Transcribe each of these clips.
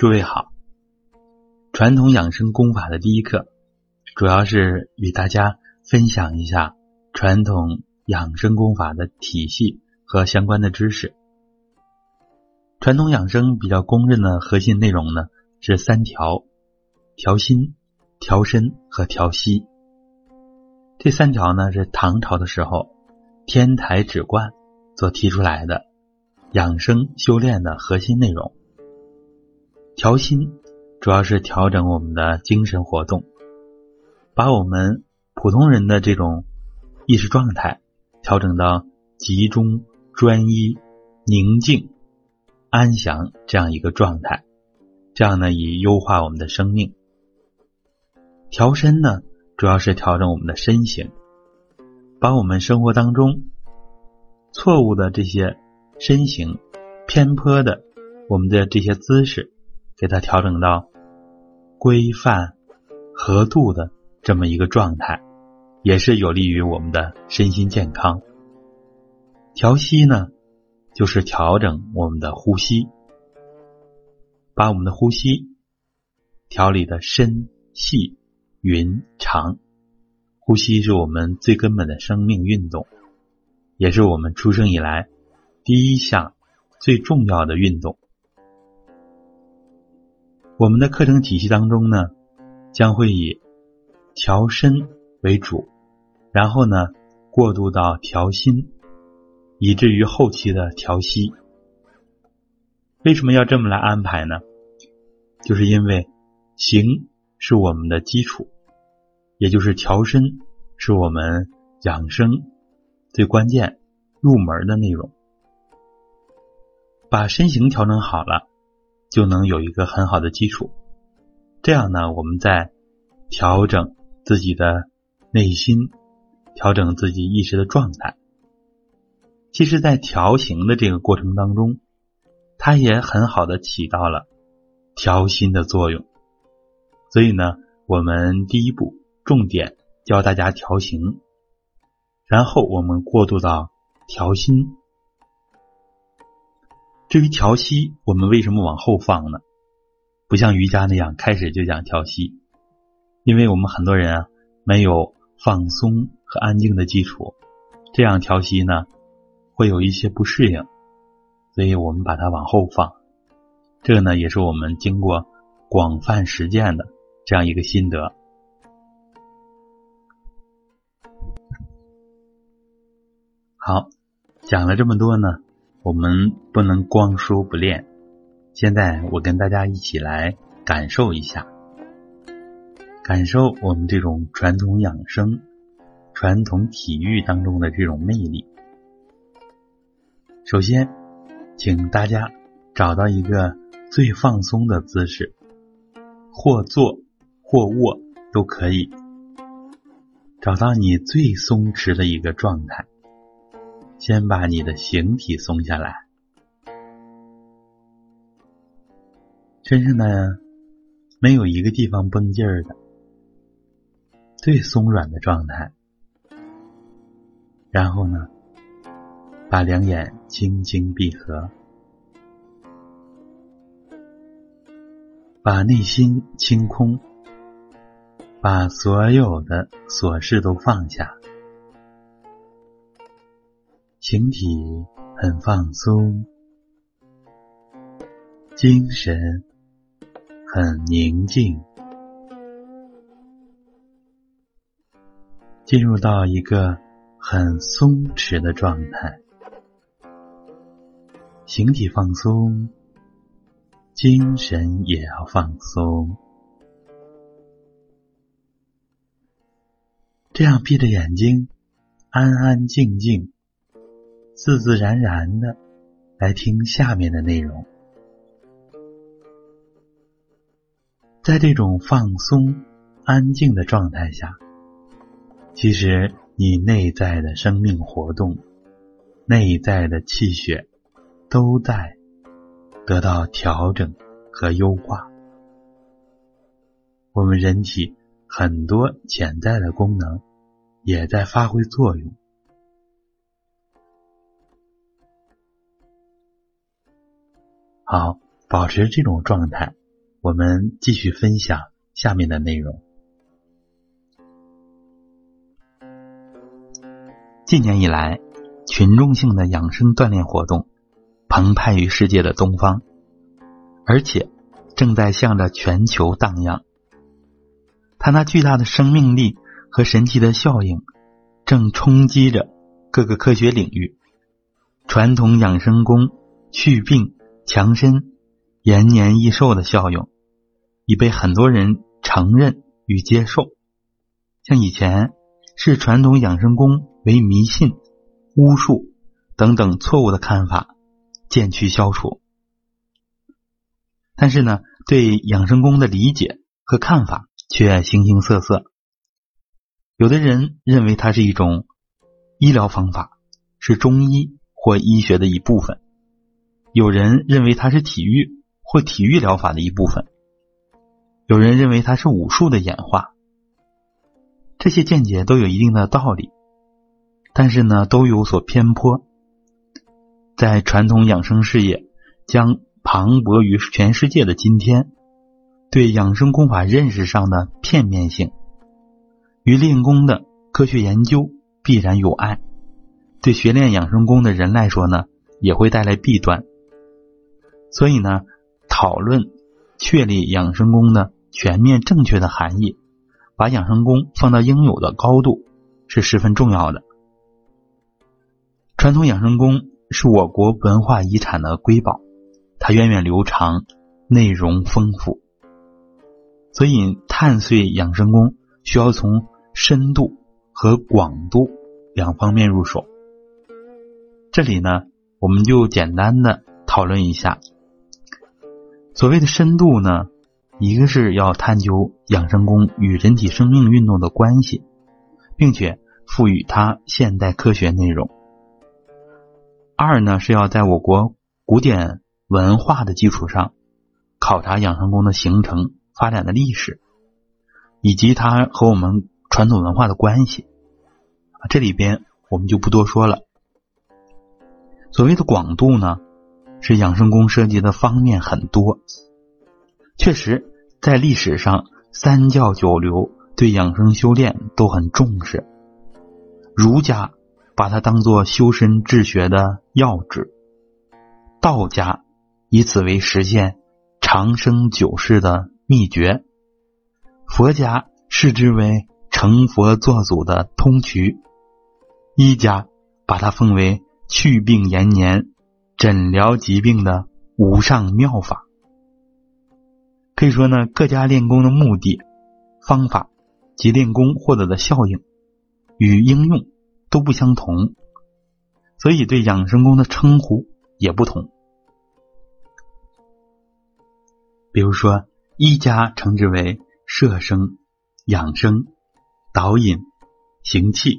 诸位好，传统养生功法的第一课，主要是与大家分享一下传统养生功法的体系和相关的知识。传统养生比较公认的核心内容呢是三条：调心、调身和调息。这三条呢是唐朝的时候天台止观所提出来的养生修炼的核心内容。调心主要是调整我们的精神活动，把我们普通人的这种意识状态调整到集中、专一、宁静、安详这样一个状态，这样呢以优化我们的生命。调身呢，主要是调整我们的身形，把我们生活当中错误的这些身形、偏颇的我们的这些姿势。给它调整到规范、合度的这么一个状态，也是有利于我们的身心健康。调息呢，就是调整我们的呼吸，把我们的呼吸调理的深细匀长。呼吸是我们最根本的生命运动，也是我们出生以来第一项最重要的运动。我们的课程体系当中呢，将会以调身为主，然后呢过渡到调心，以至于后期的调息。为什么要这么来安排呢？就是因为形是我们的基础，也就是调身是我们养生最关键入门的内容。把身形调整好了。就能有一个很好的基础，这样呢，我们在调整自己的内心，调整自己意识的状态。其实，在调形的这个过程当中，它也很好的起到了调心的作用。所以呢，我们第一步重点教大家调形，然后我们过渡到调心。至于调息，我们为什么往后放呢？不像瑜伽那样开始就讲调息，因为我们很多人啊没有放松和安静的基础，这样调息呢会有一些不适应，所以我们把它往后放。这呢也是我们经过广泛实践的这样一个心得。好，讲了这么多呢。我们不能光说不练。现在我跟大家一起来感受一下，感受我们这种传统养生、传统体育当中的这种魅力。首先，请大家找到一个最放松的姿势，或坐或卧都可以，找到你最松弛的一个状态。先把你的形体松下来，身上呢没有一个地方绷劲儿的，最松软的状态。然后呢，把两眼轻轻闭合，把内心清空，把所有的琐事都放下。形体很放松，精神很宁静，进入到一个很松弛的状态。形体放松，精神也要放松。这样闭着眼睛，安安静静。自自然然的来听下面的内容，在这种放松、安静的状态下，其实你内在的生命活动、内在的气血都在得到调整和优化，我们人体很多潜在的功能也在发挥作用。好，保持这种状态，我们继续分享下面的内容。近年以来，群众性的养生锻炼活动澎湃于世界的东方，而且正在向着全球荡漾。它那巨大的生命力和神奇的效应，正冲击着各个科学领域。传统养生功祛病强身、延年益寿的效用，已被很多人承认与接受。像以前视传统养生功为迷信、巫术等等错误的看法渐趋消除，但是呢，对养生功的理解和看法。却形形色色。有的人认为它是一种医疗方法，是中医或医学的一部分；有人认为它是体育或体育疗法的一部分；有人认为它是武术的演化。这些见解都有一定的道理，但是呢，都有所偏颇。在传统养生事业将磅礴于全世界的今天。对养生功法认识上的片面性，与练功的科学研究必然有碍。对学练养生功的人来说呢，也会带来弊端。所以呢，讨论确立养生功的全面正确的含义，把养生功放到应有的高度，是十分重要的。传统养生功是我国文化遗产的瑰宝，它源远流长，内容丰富。所以，探髓养生功需要从深度和广度两方面入手。这里呢，我们就简单的讨论一下。所谓的深度呢，一个是要探究养生功与人体生命运动的关系，并且赋予它现代科学内容；二呢，是要在我国古典文化的基础上考察养生功的形成。发展的历史，以及它和我们传统文化的关系，这里边我们就不多说了。所谓的广度呢，是养生功涉及的方面很多。确实，在历史上，三教九流对养生修炼都很重视，儒家把它当做修身治学的要旨，道家以此为实现长生久世的。秘诀，佛家视之为成佛作祖的通渠，医家把它奉为祛病延年、诊疗疾病的无上妙法。可以说呢，各家练功的目的、方法及练功获得的效应与应用都不相同，所以对养生功的称呼也不同。比如说。医家称之为摄生、养生、导引、行气，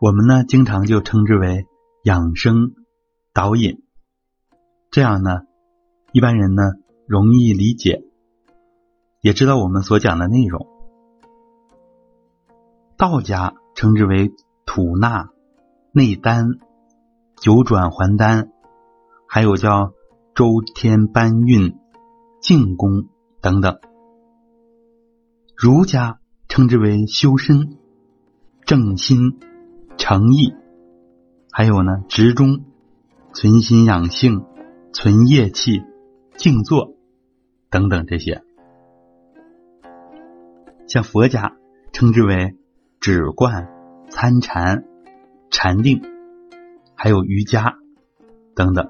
我们呢经常就称之为养生、导引，这样呢一般人呢容易理解，也知道我们所讲的内容。道家称之为吐纳、内丹、九转还丹，还有叫周天搬运。静功等等，儒家称之为修身、正心、诚意，还有呢，执中、存心养性、存业气、静坐等等这些。像佛家称之为止观、参禅、禅定，还有瑜伽等等。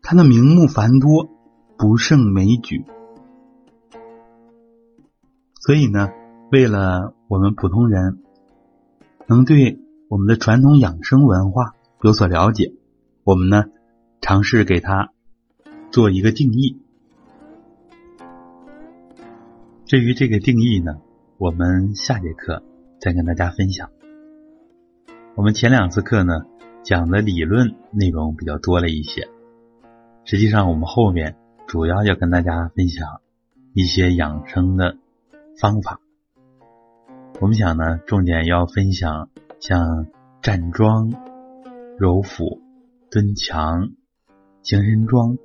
它的名目繁多，不胜枚举。所以呢，为了我们普通人能对我们的传统养生文化有所了解，我们呢尝试给它做一个定义。至于这个定义呢，我们下节课再跟大家分享。我们前两次课呢讲的理论内容比较多了一些。实际上，我们后面主要要跟大家分享一些养生的方法。我们想呢，重点要分享像站桩、揉腹、蹲墙、行人桩，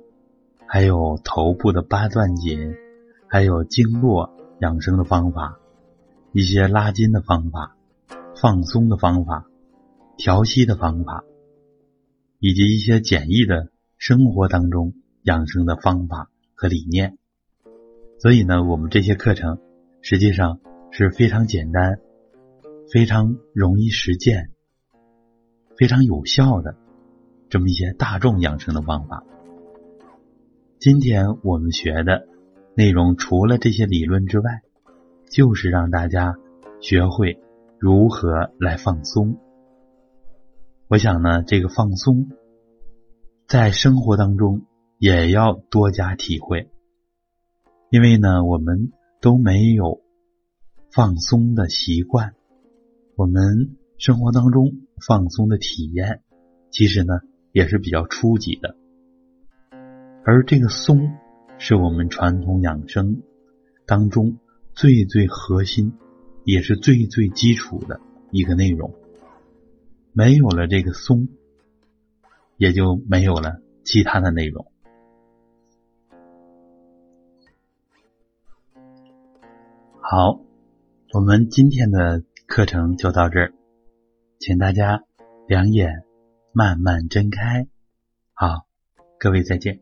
还有头部的八段锦，还有经络养生的方法，一些拉筋的方法、放松的方法、调息的方法，以及一些简易的生活当中养生的方法和理念。所以呢，我们这些课程实际上是非常简单、非常容易实践、非常有效的这么一些大众养生的方法。今天我们学的内容，除了这些理论之外，就是让大家学会如何来放松。我想呢，这个放松在生活当中也要多加体会。因为呢，我们都没有放松的习惯，我们生活当中放松的体验，其实呢也是比较初级的。而这个松，是我们传统养生当中最最核心，也是最最基础的一个内容。没有了这个松，也就没有了其他的内容。好，我们今天的课程就到这儿，请大家两眼慢慢睁开。好，各位再见。